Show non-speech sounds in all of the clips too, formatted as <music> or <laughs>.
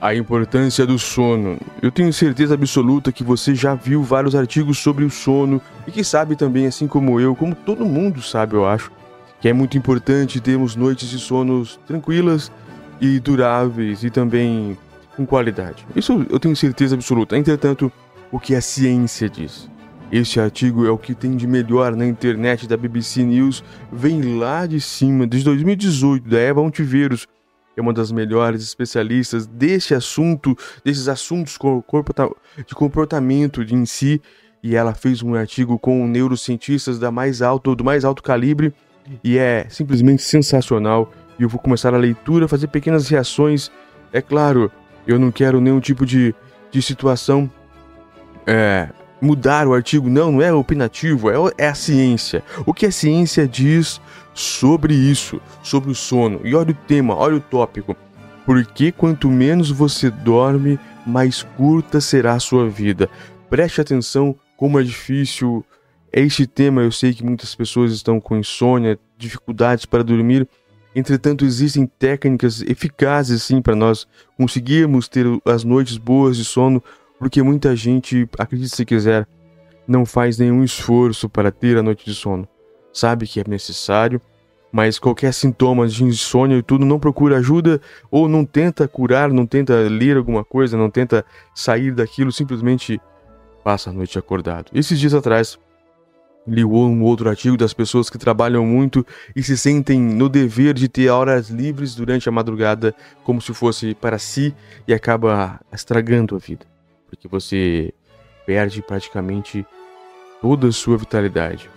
A importância do sono. Eu tenho certeza absoluta que você já viu vários artigos sobre o sono e que sabe também, assim como eu, como todo mundo sabe, eu acho, que é muito importante termos noites de sonos tranquilas e duráveis e também com qualidade. Isso eu tenho certeza absoluta. Entretanto, o que a ciência diz? Este artigo é o que tem de melhor na internet da BBC News, vem lá de cima, desde 2018, da Eva Ontiveros é uma das melhores especialistas deste assunto, desses assuntos de comportamento em si, e ela fez um artigo com neurocientistas da mais alto, do mais alto calibre, e é simplesmente sensacional. E eu vou começar a leitura, fazer pequenas reações. É claro, eu não quero nenhum tipo de, de situação é, mudar o artigo, não, não é opinativo, é, é a ciência. O que a ciência diz sobre isso, sobre o sono. E olha o tema, olha o tópico. Porque quanto menos você dorme, mais curta será a sua vida. Preste atenção como é difícil este tema. Eu sei que muitas pessoas estão com insônia, dificuldades para dormir. Entretanto, existem técnicas eficazes sim para nós conseguirmos ter as noites boas de sono, porque muita gente, acredite se quiser, não faz nenhum esforço para ter a noite de sono sabe que é necessário, mas qualquer sintoma de insônia e tudo não procura ajuda ou não tenta curar, não tenta ler alguma coisa, não tenta sair daquilo, simplesmente passa a noite acordado. Esses dias atrás li um outro artigo das pessoas que trabalham muito e se sentem no dever de ter horas livres durante a madrugada como se fosse para si e acaba estragando a vida, porque você perde praticamente toda a sua vitalidade.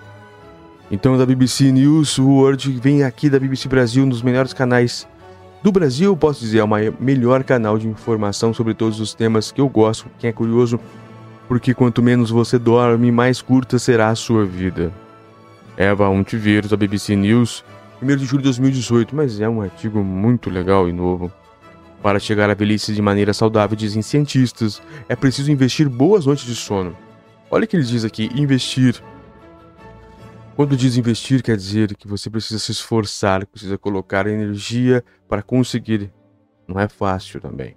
Então, da BBC News World vem aqui da BBC Brasil, dos melhores canais do Brasil, posso dizer, é o melhor canal de informação sobre todos os temas que eu gosto. Quem é curioso, porque quanto menos você dorme, mais curta será a sua vida. Eva Ontiveros, da BBC News, 1 de julho de 2018, mas é um artigo muito legal e novo. Para chegar à velhice de maneira saudável, dizem cientistas, é preciso investir boas noites de sono. Olha o que ele diz aqui: investir quando diz investir, quer dizer que você precisa se esforçar, precisa colocar energia para conseguir. Não é fácil também.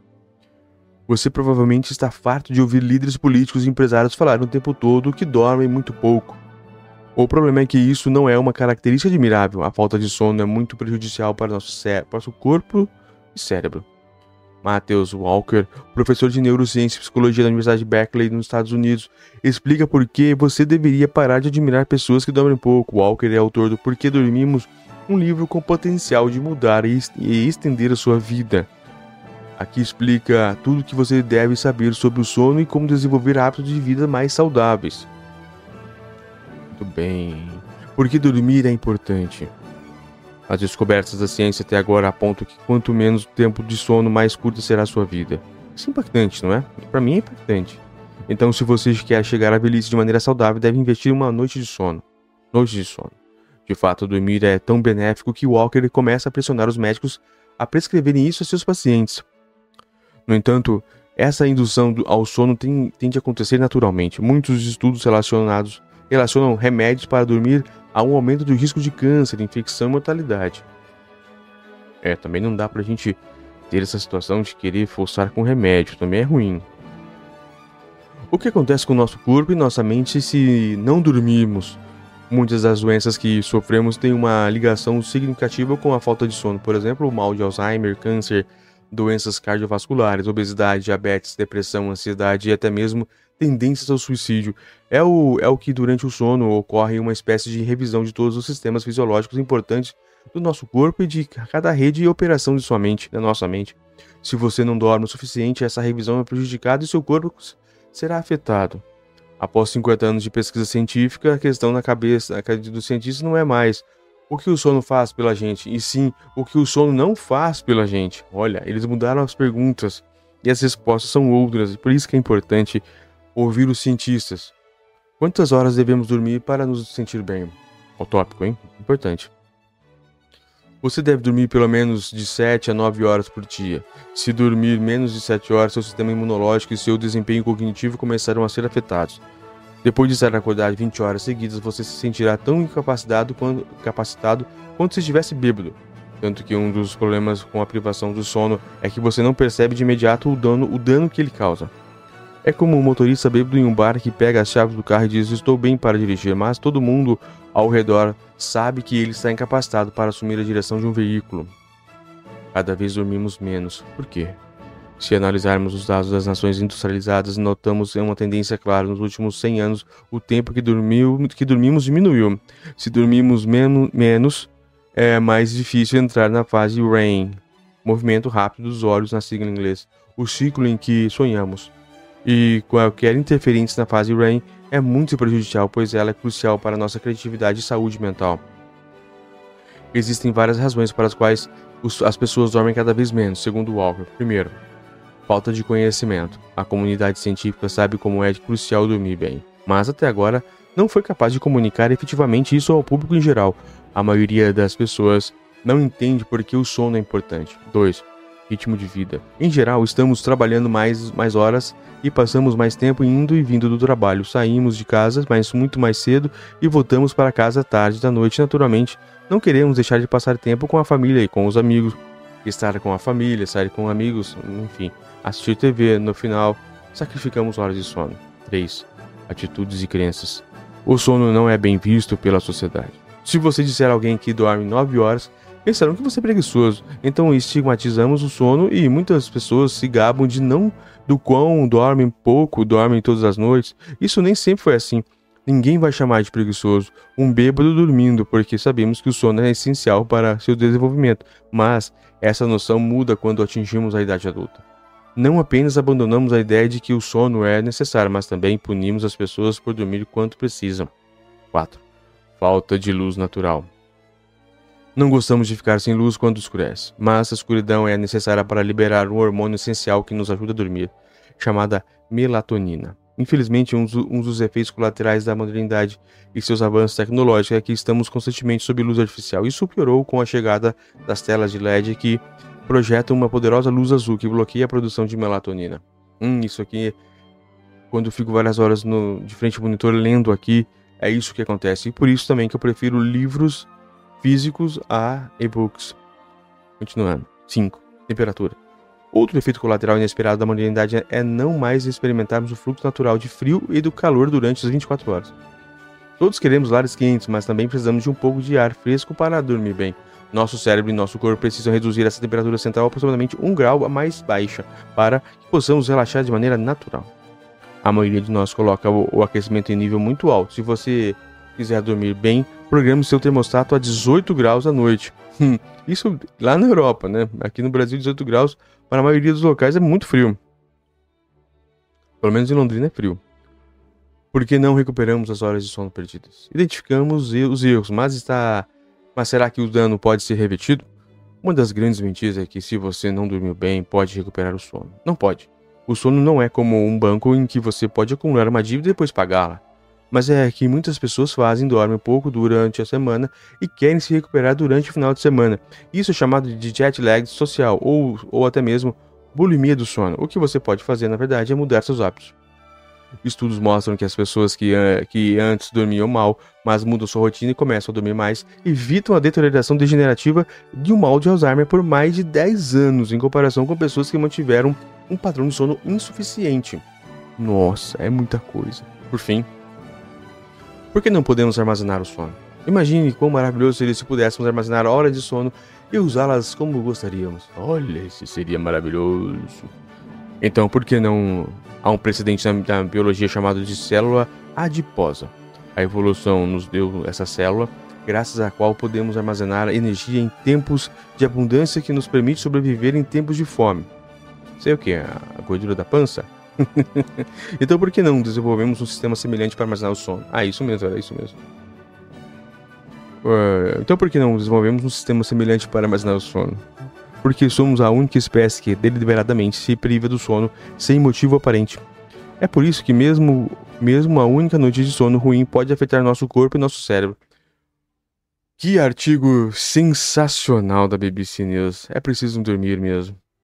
Você provavelmente está farto de ouvir líderes políticos e empresários falarem o tempo todo que dormem muito pouco. O problema é que isso não é uma característica admirável. A falta de sono é muito prejudicial para nosso, nosso corpo e cérebro. Matthews Walker, professor de neurociência e psicologia da Universidade Berkeley nos Estados Unidos, explica por que você deveria parar de admirar pessoas que dormem pouco. Walker é autor do Por que Dormimos, um livro com potencial de mudar e estender a sua vida. Aqui explica tudo o que você deve saber sobre o sono e como desenvolver hábitos de vida mais saudáveis. Muito bem. Por que dormir é importante? As descobertas da ciência até agora apontam que quanto menos tempo de sono, mais curta será a sua vida. Isso é impactante, não é? Para mim é impactante. Então, se você quer chegar à velhice de maneira saudável, deve investir uma noite de sono. Noite de sono. De fato, dormir é tão benéfico que Walker começa a pressionar os médicos a prescreverem isso a seus pacientes. No entanto, essa indução ao sono tem, tende a acontecer naturalmente. Muitos estudos relacionados relacionam remédios para dormir a um aumento do risco de câncer, infecção e mortalidade. É, também não dá pra gente ter essa situação de querer forçar com remédio, também é ruim. O que acontece com o nosso corpo e nossa mente se não dormirmos? Muitas das doenças que sofremos têm uma ligação significativa com a falta de sono, por exemplo, o mal de Alzheimer, câncer, doenças cardiovasculares, obesidade, diabetes, depressão, ansiedade e até mesmo tendências ao suicídio. É o, é o que durante o sono ocorre uma espécie de revisão de todos os sistemas fisiológicos importantes do nosso corpo e de cada rede e operação de sua mente, da nossa mente. Se você não dorme o suficiente, essa revisão é prejudicada e seu corpo será afetado. Após 50 anos de pesquisa científica, a questão na cabeça dos cientistas não é mais o que o sono faz pela gente, e sim o que o sono não faz pela gente. Olha, eles mudaram as perguntas e as respostas são outras, e por isso que é importante ouvir os cientistas. Quantas horas devemos dormir para nos sentir bem? O tópico, hein? Importante. Você deve dormir pelo menos de 7 a 9 horas por dia. Se dormir menos de 7 horas, seu sistema imunológico e seu desempenho cognitivo começarão a ser afetados. Depois de estar acordado 20 horas seguidas, você se sentirá tão incapacitado quanto, capacitado quanto se estivesse bêbado. Tanto que um dos problemas com a privação do sono é que você não percebe de imediato o dano, o dano que ele causa. É como um motorista bêbado em um bar que pega as chaves do carro e diz: Estou bem para dirigir, mas todo mundo ao redor sabe que ele está incapacitado para assumir a direção de um veículo. Cada vez dormimos menos. Por quê? Se analisarmos os dados das nações industrializadas, notamos uma tendência clara. Nos últimos 100 anos, o tempo que, dormiu, que dormimos diminuiu. Se dormimos men menos, é mais difícil entrar na fase REM, movimento rápido dos olhos na sigla em inglês, o ciclo em que sonhamos. E qualquer interferência na fase REM é muito prejudicial, pois ela é crucial para nossa criatividade e saúde mental. Existem várias razões para as quais as pessoas dormem cada vez menos, segundo Walker. Primeiro, falta de conhecimento. A comunidade científica sabe como é crucial dormir bem, mas até agora não foi capaz de comunicar efetivamente isso ao público em geral. A maioria das pessoas não entende por que o sono é importante. 2. Ritmo de vida. Em geral, estamos trabalhando mais, mais horas e passamos mais tempo indo e vindo do trabalho. Saímos de casa, mas muito mais cedo e voltamos para casa tarde da noite. Naturalmente, não queremos deixar de passar tempo com a família e com os amigos. Estar com a família, sair com amigos, enfim assistir TV, no final, sacrificamos horas de sono. 3. Atitudes e crenças. O sono não é bem visto pela sociedade. Se você disser a alguém que dorme 9 horas, pensarão que você é preguiçoso. Então estigmatizamos o sono e muitas pessoas se gabam de não do quão dormem pouco, dormem todas as noites. Isso nem sempre foi assim. Ninguém vai chamar de preguiçoso um bêbado dormindo, porque sabemos que o sono é essencial para seu desenvolvimento. Mas essa noção muda quando atingimos a idade adulta. Não apenas abandonamos a ideia de que o sono é necessário, mas também punimos as pessoas por dormir quanto precisam. 4. Falta de luz natural. Não gostamos de ficar sem luz quando escurece, mas a escuridão é necessária para liberar um hormônio essencial que nos ajuda a dormir, chamada melatonina. Infelizmente, um, dos efeitos colaterais da modernidade e seus avanços tecnológicos é que estamos constantemente sob luz artificial. Isso piorou com a chegada das telas de LED que projeta uma poderosa luz azul que bloqueia a produção de melatonina. Hum, isso aqui, quando eu fico várias horas no, de frente ao monitor lendo aqui, é isso que acontece. E por isso também que eu prefiro livros físicos a e-books. Continuando. 5. Temperatura. Outro efeito colateral inesperado da modernidade é não mais experimentarmos o fluxo natural de frio e do calor durante as 24 horas. Todos queremos lares quentes, mas também precisamos de um pouco de ar fresco para dormir bem. Nosso cérebro e nosso corpo precisam reduzir essa temperatura central aproximadamente um grau a mais baixa para que possamos relaxar de maneira natural. A maioria de nós coloca o, o aquecimento em nível muito alto. Se você quiser dormir bem, programe seu termostato a 18 graus à noite. Hum, isso lá na Europa, né? Aqui no Brasil, 18 graus para a maioria dos locais é muito frio. Pelo menos em Londrina é frio. Por que não recuperamos as horas de sono perdidas? Identificamos os erros, mas está mas será que o dano pode ser revertido? Uma das grandes mentiras é que se você não dormiu bem, pode recuperar o sono. Não pode. O sono não é como um banco em que você pode acumular uma dívida e depois pagá-la. Mas é que muitas pessoas fazem, dormem pouco durante a semana e querem se recuperar durante o final de semana. Isso é chamado de jet lag social ou, ou até mesmo bulimia do sono. O que você pode fazer, na verdade, é mudar seus hábitos. Estudos mostram que as pessoas que, que antes dormiam mal, mas mudam sua rotina e começam a dormir mais, evitam a deterioração degenerativa de um mal de Alzheimer por mais de 10 anos, em comparação com pessoas que mantiveram um padrão de sono insuficiente. Nossa, é muita coisa. Por fim, por que não podemos armazenar o sono? Imagine quão maravilhoso seria se pudéssemos armazenar horas de sono e usá-las como gostaríamos. Olha, isso seria maravilhoso. Então, por que não há um precedente na, biologia chamado de célula adiposa? A evolução nos deu essa célula, graças à qual podemos armazenar energia em tempos de abundância que nos permite sobreviver em tempos de fome. Sei o que? A gordura da pança? <laughs> então por que não desenvolvemos um sistema semelhante para armazenar o sono? Ah, isso mesmo, era isso mesmo. Uh, então por que não desenvolvemos um sistema semelhante para armazenar o sono? Porque somos a única espécie que deliberadamente se priva do sono sem motivo aparente. É por isso que mesmo, mesmo a única noite de sono ruim pode afetar nosso corpo e nosso cérebro. Que artigo sensacional da BBC News. É preciso dormir mesmo.